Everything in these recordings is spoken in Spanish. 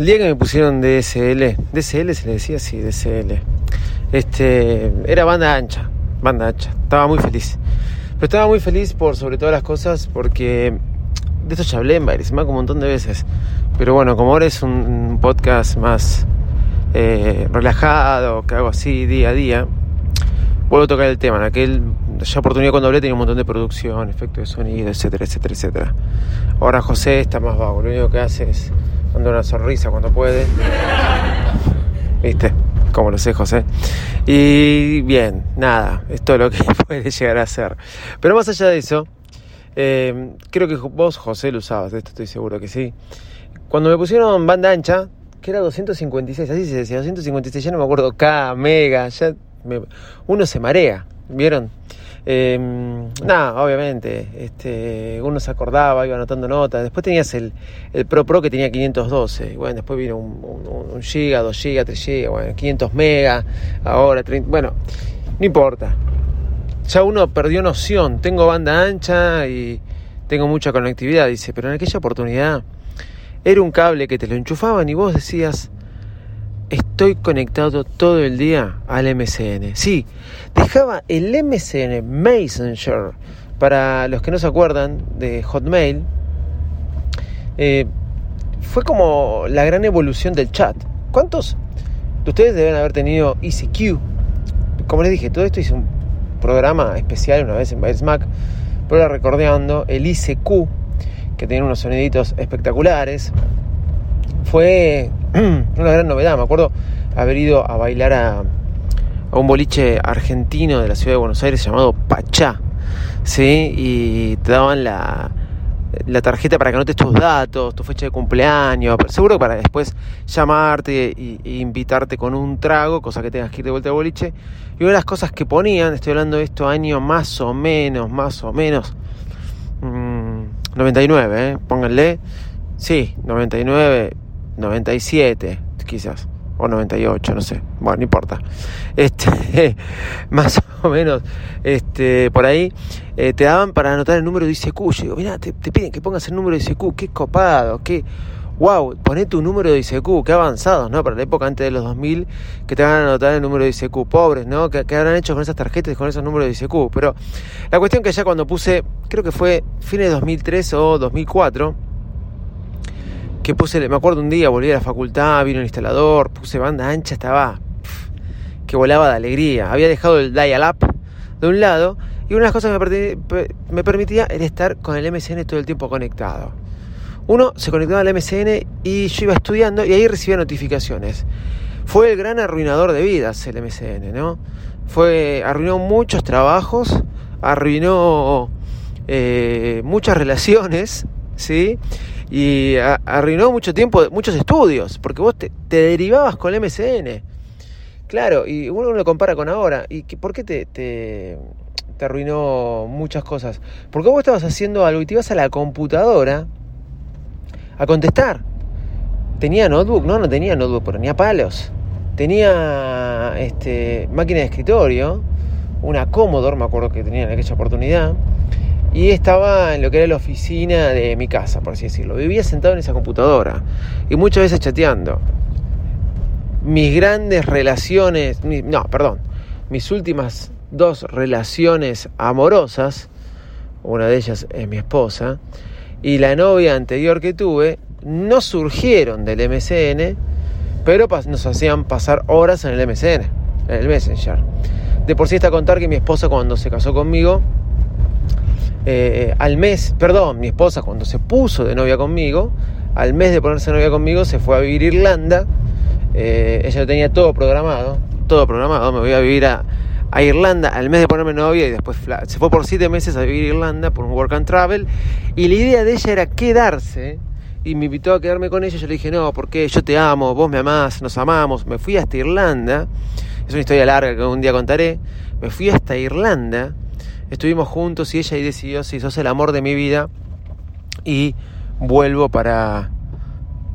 El día que me pusieron DSL, DSL se le decía así, DSL. Este, era banda ancha, banda ancha. Estaba muy feliz. Pero estaba muy feliz por sobre todas las cosas porque de esto ya hablé en varios, me un montón de veces. Pero bueno, como ahora es un podcast más eh, relajado, que hago así día a día, vuelvo a tocar el tema. En aquel ya oportunidad cuando hablé tenía un montón de producción, efectos de sonido, etcétera, etcétera, etcétera. Ahora José está más vago, lo único que hace es Dando una sonrisa cuando puede. ¿Viste? Como lo sé, José. Y bien, nada, es todo lo que puede llegar a ser. Pero más allá de eso, eh, creo que vos, José, lo usabas, de esto estoy seguro que sí. Cuando me pusieron banda ancha, que era 256, así se decía, 256, ya no me acuerdo, K, mega, ya uno se marea, ¿vieron? Eh, nada, obviamente, este, uno se acordaba, iba anotando notas. Después tenías el, el Pro Pro que tenía 512. Bueno, después vino un, un, giga, 2 giga, 3 giga, bueno, 500 mega, ahora 30, bueno, no importa. Ya uno perdió noción. Tengo banda ancha y tengo mucha conectividad, dice, pero en aquella oportunidad era un cable que te lo enchufaban y vos decías, estoy conectado todo el día al MCN. Sí, dejaba el MCN Messenger, para los que no se acuerdan de Hotmail, eh, fue como la gran evolución del chat. ¿Cuántos de ustedes deben haber tenido ECQ? Como les dije, todo esto hice un programa especial una vez en Bytes Mac, pero recordando el ICQ, que tiene unos soniditos espectaculares fue una gran novedad. Me acuerdo haber ido a bailar a, un boliche argentino de la ciudad de Buenos Aires llamado Pachá, ¿sí? Y te daban la, tarjeta para que anotes tus datos, tu fecha de cumpleaños, seguro para después llamarte e, invitarte con un trago, cosa que tengas que ir de vuelta al boliche. Y una de las cosas que ponían, estoy hablando de esto año más o menos, más o menos, 99, mm, ¿eh? pónganle, sí, 99, 97, quizás, o 98, no sé, bueno, no importa. Este, más o menos, este, por ahí, eh, te daban para anotar el número de ICQ. Yo digo, mira, te, piden que pongas el número de ICQ, qué copado, qué, wow, poné tu número de ICQ, qué avanzados, ¿no? Para la época antes de los 2000, que te van a anotar el número de ICQ, pobres, ¿no? ¿Qué, habrán hecho con esas tarjetas, con esos números de ICQ? Pero la cuestión que ya cuando puse, creo que fue fines de 2003 o 2004, que puse, me acuerdo un día, volví a la facultad, vino el instalador, puse banda ancha, estaba que volaba de alegría. Había dejado el dial-up de un lado y una de las cosas que me, permitía era estar con el MCN todo el tiempo conectado. Uno se conectaba al MCN y yo iba estudiando y ahí recibía notificaciones. Fue el gran arruinador de vidas el MCN, ¿no? Fue, arruinó muchos trabajos, arruinó eh, muchas relaciones, ¿sí? Y arruinó mucho tiempo, muchos estudios, porque vos te, derivabas con el MCN. Claro, y uno lo compara con ahora. ¿Y por qué te, te, te, arruinó muchas cosas? Porque vos estabas haciendo algo y te ibas a la computadora a contestar. ¿Tenía notebook? No, no tenía notebook, pero tenía palos. Tenía este, máquina de escritorio, una Commodore, me acuerdo que tenía en aquella oportunidad y estaba en lo que era la oficina de mi casa, por así decirlo. Vivía sentado en esa computadora y muchas veces chateando. Mis grandes relaciones, no, perdón, mis últimas dos relaciones amorosas, una de ellas es mi esposa, y la novia anterior que tuve, no surgieron del MCN, pero nos hacían pasar horas en el MCN, en el Messenger. De por sí está contar que mi esposa cuando se casó conmigo, eh, al mes, perdón, mi esposa cuando se puso de novia conmigo, al mes de ponerse de novia conmigo se fue a vivir a Irlanda, eh, ella lo tenía todo programado, todo programado, me voy a vivir a, a Irlanda al mes de ponerme novia y después se fue por siete meses a vivir a Irlanda por un work and travel y la idea de ella era quedarse y me invitó a quedarme con ella. Yo le dije, no, porque yo te amo, vos me amás, nos amamos. Me fui hasta Irlanda, es una historia larga que un día contaré. Me fui hasta Irlanda, estuvimos juntos y ella ahí decidió si sos el amor de mi vida y vuelvo para,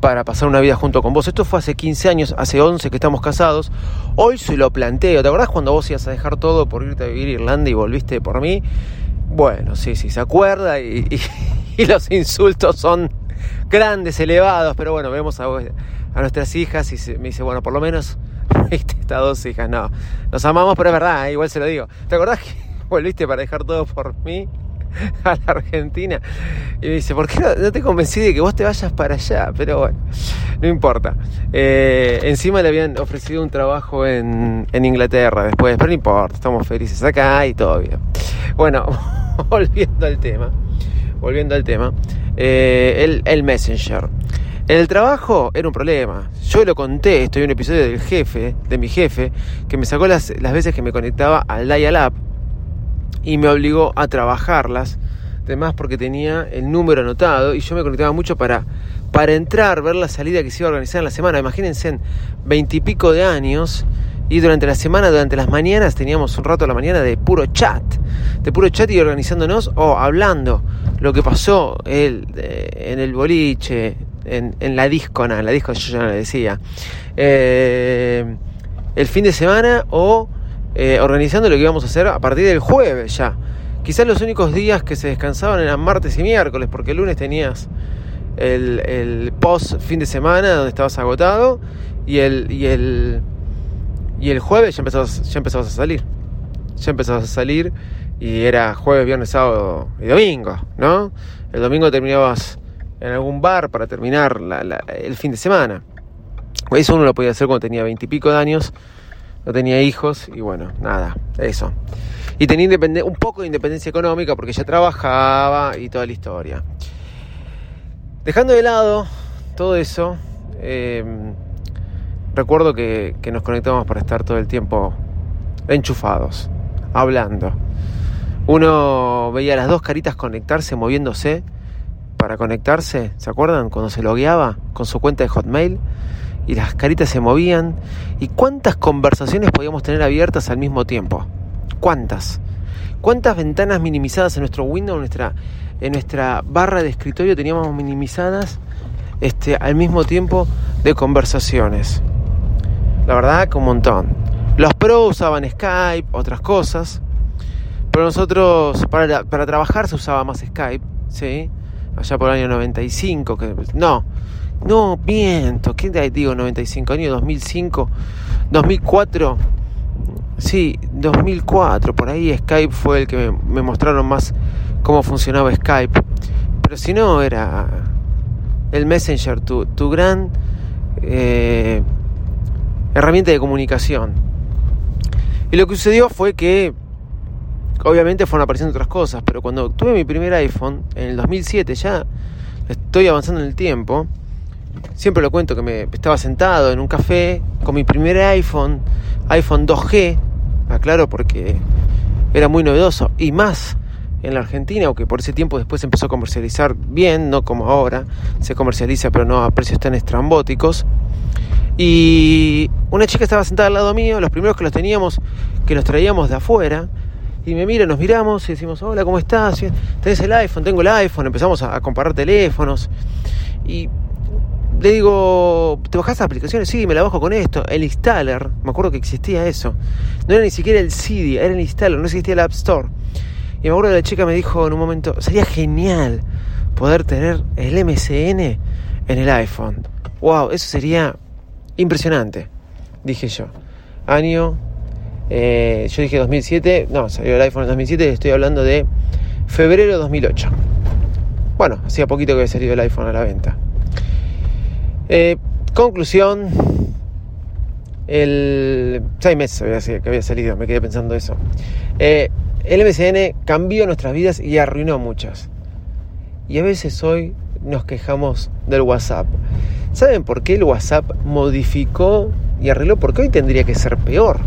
para pasar una vida junto con vos. Esto fue hace 15 años, hace 11 que estamos casados. Hoy se lo planteo. ¿Te acordás cuando vos ibas a dejar todo por irte a vivir a Irlanda y volviste por mí? Bueno, sí, sí, se acuerda y, y los insultos son grandes, elevados, pero bueno, vemos a, nuestras hijas y me dice, bueno, por lo menos estas dos hijas, no, nos amamos, pero es verdad, igual se lo digo. ¿Te acordás que volviste para dejar todo por mí? a la Argentina y me dice, ¿por qué no, te convencí de que vos te vayas para allá? Pero bueno, no importa. Eh, encima le habían ofrecido un trabajo en, en, Inglaterra después, pero no importa, estamos felices acá y todo bien. Bueno, volviendo al tema, volviendo al tema, eh, el, Messenger. En el trabajo era un problema. Yo lo conté, estoy en un episodio del jefe, de mi jefe, que me sacó las, las veces que me conectaba al dial-up y me obligó a trabajarlas. Además porque tenía el número anotado y yo me conectaba mucho para, para entrar, ver la salida que se iba a organizar en la semana. Imagínense, en veintipico de años y durante la semana, durante las mañanas, teníamos un rato a la mañana de puro chat. De puro chat y organizándonos o hablando lo que pasó en el boliche, en, en la discona, en la disco yo ya le decía. Eh, el fin de semana o eh, organizando lo que íbamos a hacer a partir del jueves ya. Quizás los únicos días que se descansaban eran martes y miércoles, porque el lunes tenías el, el post fin de semana donde estabas agotado y el, y el y el jueves ya empezabas, ya empezabas a salir. Ya empezabas a salir y era jueves, viernes, sábado y domingo, ¿no? El domingo terminabas en algún bar para terminar el fin de semana. Eso uno lo podía hacer cuando tenía veintipico de años, no tenía hijos y bueno, nada, eso. Y tenía un poco de independencia económica porque ya trabajaba y toda la historia. Dejando de lado todo eso, eh, recuerdo que, nos conectábamos para estar todo el tiempo enchufados, hablando. Uno veía las dos caritas conectarse, moviéndose para conectarse, ¿se acuerdan? Cuando se logueaba con su cuenta de Hotmail y las caritas se movían. ¿Y cuántas conversaciones podíamos tener abiertas al mismo tiempo? ¿Cuántas? ¿Cuántas ventanas minimizadas en nuestro nuestra, en nuestra barra de escritorio teníamos minimizadas este, al mismo tiempo de conversaciones? La verdad que un montón. Los pros usaban Skype, otras cosas. Pero nosotros, para, para trabajar se usaba más Skype, ¿sí? Allá por el año 95, que no, no, miento, ¿qué digo 95? Año 2005, 2004, sí, 2004, por ahí Skype fue el que me, mostraron más cómo funcionaba Skype. Pero si no, era el Messenger, tu, tu gran... Eh, herramienta de comunicación. Y lo que sucedió fue que obviamente fueron apareciendo otras cosas, pero cuando tuve mi primer iPhone en el 2007, ya estoy avanzando en el tiempo, siempre lo cuento que me estaba sentado en un café con mi primer iPhone, iPhone 2G, aclaro porque era muy novedoso y más en la Argentina, aunque por ese tiempo después empezó a comercializar bien, no como ahora, se comercializa pero no a precios tan estrambóticos. Y una chica estaba sentada al lado mío, los primeros que los teníamos, que los traíamos de afuera, y me mira, nos miramos y decimos, hola, ¿cómo estás? ¿Tenés el iPhone? Tengo el iPhone, empezamos a, comparar teléfonos. Y le digo, ¿te bajaste aplicaciones? Sí, me la bajo con esto. El installer, me acuerdo que existía eso. No era ni siquiera el CD, era el installer, no existía el App Store. Y me acuerdo que la chica me dijo en un momento, sería genial poder tener el MCN en el iPhone. Wow, eso sería Impresionante, dije yo. Año, eh, yo dije 2007, no, salió el iPhone en 2007, estoy hablando de febrero de 2008. Bueno, hacía poquito que había salido el iPhone a la venta. Eh, conclusión, el seis meses que había salido, me quedé pensando eso. Eh, el MCN cambió nuestras vidas y arruinó muchas. Y a veces hoy nos quejamos del WhatsApp. ¿Saben por qué el WhatsApp modificó y arregló? Porque hoy tendría que ser peor.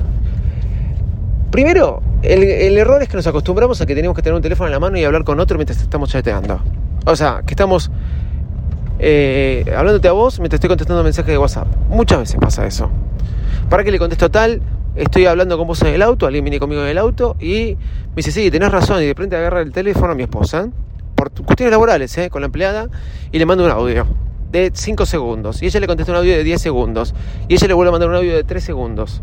Primero, el, el, error es que nos acostumbramos a que tenemos que tener un teléfono en la mano y hablar con otro mientras estamos chateando. O sea, que estamos eh, hablándote a vos mientras estoy contestando mensajes de WhatsApp. Muchas veces pasa eso. ¿Para qué le contesto tal? Estoy hablando con vos en el auto, alguien viene conmigo en el auto y me dice, sí, tenés razón, y de repente agarra el teléfono a mi esposa, por cuestiones laborales, ¿eh? con la empleada, y le mando un audio de 5 segundos. Y ella le contesta un audio de 10 segundos. Y ella le vuelve a mandar un audio de 3 segundos.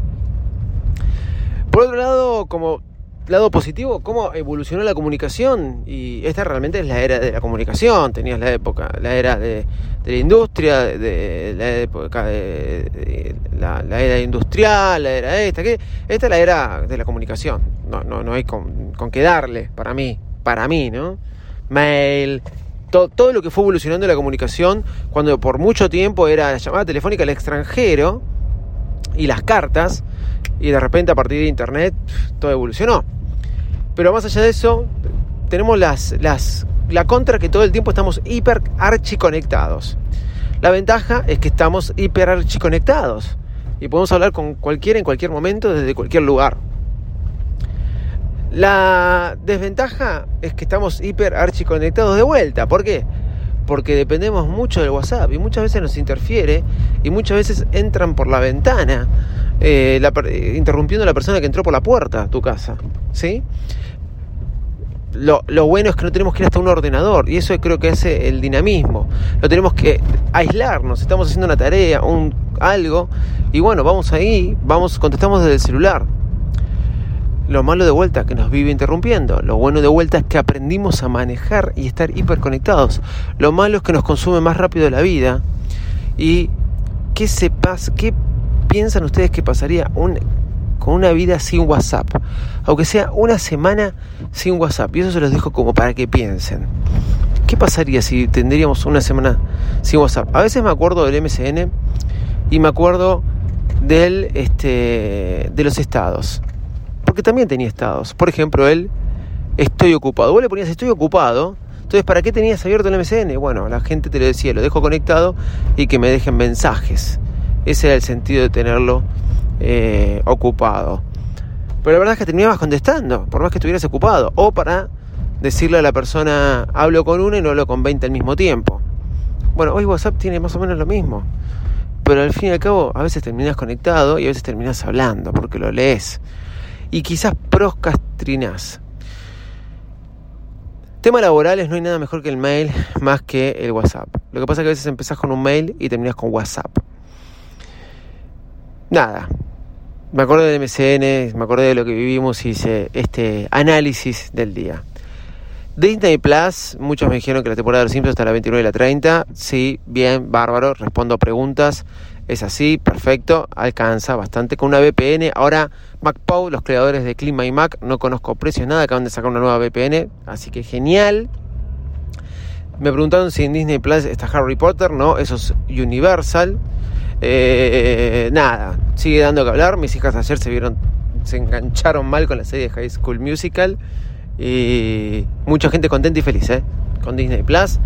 Por otro lado, como lado positivo, cómo evolucionó la comunicación. Y esta realmente es la era de la comunicación. Tenías la época, la era de, la industria, de, la época de, la, era industrial, la era esta. que Esta es la era de la comunicación. No, no, no hay con, con qué darle, para mí, para mí, ¿no? Mail, todo, lo que fue evolucionando la comunicación, cuando por mucho tiempo era la llamada telefónica al extranjero y las cartas, y de repente a partir de internet todo evolucionó. Pero más allá de eso, tenemos las, las, la contra que todo el tiempo estamos hiper archiconectados. La ventaja es que estamos hiper archiconectados y podemos hablar con cualquiera en cualquier momento desde cualquier lugar. La desventaja es que estamos hiper archiconectados de vuelta. ¿Por qué? Porque dependemos mucho del WhatsApp y muchas veces nos interfiere y muchas veces entran por la ventana, eh, interrumpiendo a la persona que entró por la puerta a tu casa. ¿Sí? Lo, bueno es que no tenemos que ir hasta un ordenador y eso creo que hace el dinamismo. Lo tenemos que aislarnos, estamos haciendo una tarea, un algo y bueno, vamos ahí, vamos, contestamos desde el celular. Lo malo de vuelta que nos vive interrumpiendo. Lo bueno de vuelta es que aprendimos a manejar y estar hiperconectados. Lo malo es que nos consume más rápido la vida. ¿Y qué, sepas, qué piensan ustedes que pasaría con una vida sin WhatsApp? Aunque sea una semana sin WhatsApp. Y eso se los dejo como para que piensen. ¿Qué pasaría si tendríamos una semana sin WhatsApp? A veces me acuerdo del MCN y me acuerdo del, este, de los estados porque también tenía estados. Por ejemplo, él, estoy ocupado. Vos le ponías estoy ocupado. Entonces, ¿para qué tenías abierto el MCN? Bueno, la gente te lo decía, lo dejo conectado y que me dejen mensajes. Ese era el sentido de tenerlo eh, ocupado. Pero la verdad es que terminabas contestando, por más que estuvieras ocupado. O para decirle a la persona, hablo con una y no hablo con 20 al mismo tiempo. Bueno, hoy WhatsApp tiene más o menos lo mismo. Pero al fin y al cabo, a veces terminas conectado y a veces terminas hablando, porque lo lees y quizás proscastrinas. Tema laborales, no hay nada mejor que el mail más que el WhatsApp. Lo que pasa es que a veces empezás con un mail y terminas con WhatsApp. Nada. Me acuerdo de MCN, me acordé de lo que vivimos y hice este análisis del día. Disney Plus, muchos me dijeron que la temporada de los Simpsons está a la 29 y la 30. Sí, bien, bárbaro, respondo preguntas. Es así, perfecto, alcanza bastante con una VPN. Ahora, MacPow, los creadores de Clima y Mac, no conozco precios, nada, acaban de sacar una nueva VPN, así que genial. Me preguntaron si en Disney Plus está Harry Potter, no, eso es Universal. Eh, nada, sigue dando que hablar. Mis hijas ayer se vieron, se engancharon mal con la serie de High School Musical. Y mucha gente contenta y feliz, ¿eh? Con Disney Plus.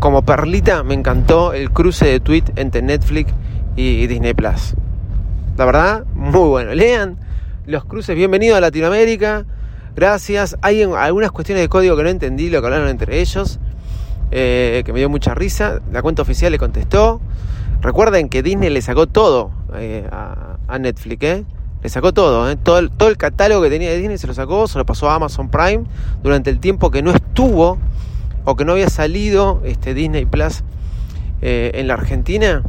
Como perlita, me encantó el cruce de tweet entre Netflix y Disney Plus. La verdad, muy bueno. Lean los cruces. Bienvenido a Latinoamérica. Gracias. Hay algunas cuestiones de código que no entendí, lo que hablaron entre ellos, eh, que me dio mucha risa. La cuenta oficial le contestó. Recuerden que Disney le sacó todo eh, a, Netflix, ¿eh? Le sacó todo, todo el, todo el catálogo que tenía de Disney se lo sacó, se lo pasó a Amazon Prime durante el tiempo que no estuvo o que no había salido este Disney Plus en la Argentina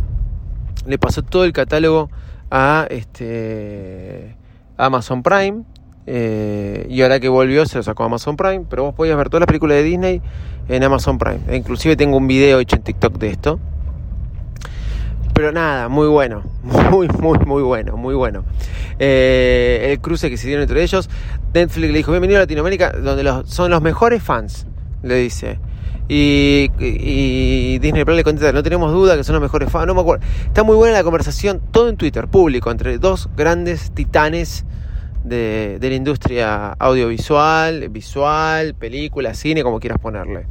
le pasó todo el catálogo a este Amazon Prime. Eh, y ahora que volvió se lo sacó a Amazon Prime. Pero vos podías ver todas las películas de Disney en Amazon Prime. E inclusive tengo un video hecho en TikTok de esto. Pero nada, muy bueno. Muy, muy, muy bueno. Muy bueno. Eh, el cruce que se dieron entre ellos. Netflix le dijo, bienvenido a Latinoamérica, donde son los mejores fans. Le dice. Y, Disney Plus le contesta, no tenemos duda que son los mejores fans. No me acuerdo. Está muy buena la conversación, todo en Twitter, público, entre dos grandes titanes de, la industria audiovisual, visual, película, cine, como quieras ponerle.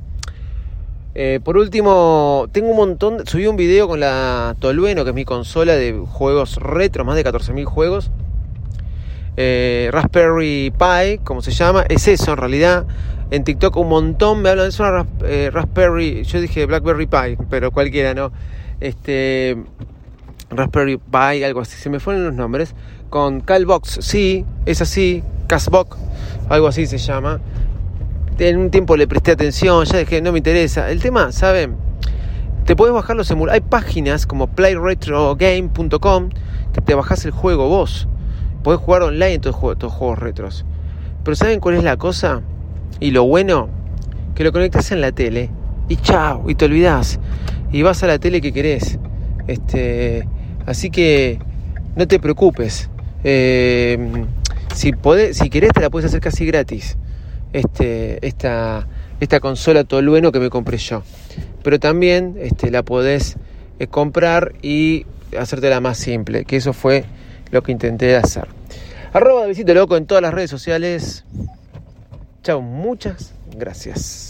Eh, por último, tengo un montón, subí un video con la Tolueno, que es mi consola de juegos retro, más de 14.000 juegos. eh, Raspberry Pi, como se llama, es eso en realidad. En TikTok un montón me hablan de eso, eh, Raspberry, yo dije Blackberry Pi, pero cualquiera, ¿no? Este, Raspberry Pi, algo así, se me fueron los nombres. Con Calbox, sí, es así, Casbox, algo así se llama. En un tiempo le presté atención, ya dije, no me interesa. El tema, ¿saben? Te puedes bajar los emuladores. Hay páginas como playretrogame.com que te bajas el juego vos. Podés jugar online en tus juegos, juegos retros. Pero ¿saben cuál es la cosa? Y lo bueno, que lo conectas en la tele y chao, y te olvidas. Y vas a la tele que querés. Este, así que no te preocupes. Eh, si, podés, si querés te la puedes hacer casi gratis. Este, esta, esta consola Tolueno que me compré yo. Pero también este, la podés eh, comprar y hacértela más simple. Que eso fue lo que intenté hacer. Arroba de Visito Loco en todas las redes sociales. Chao, muchas gracias.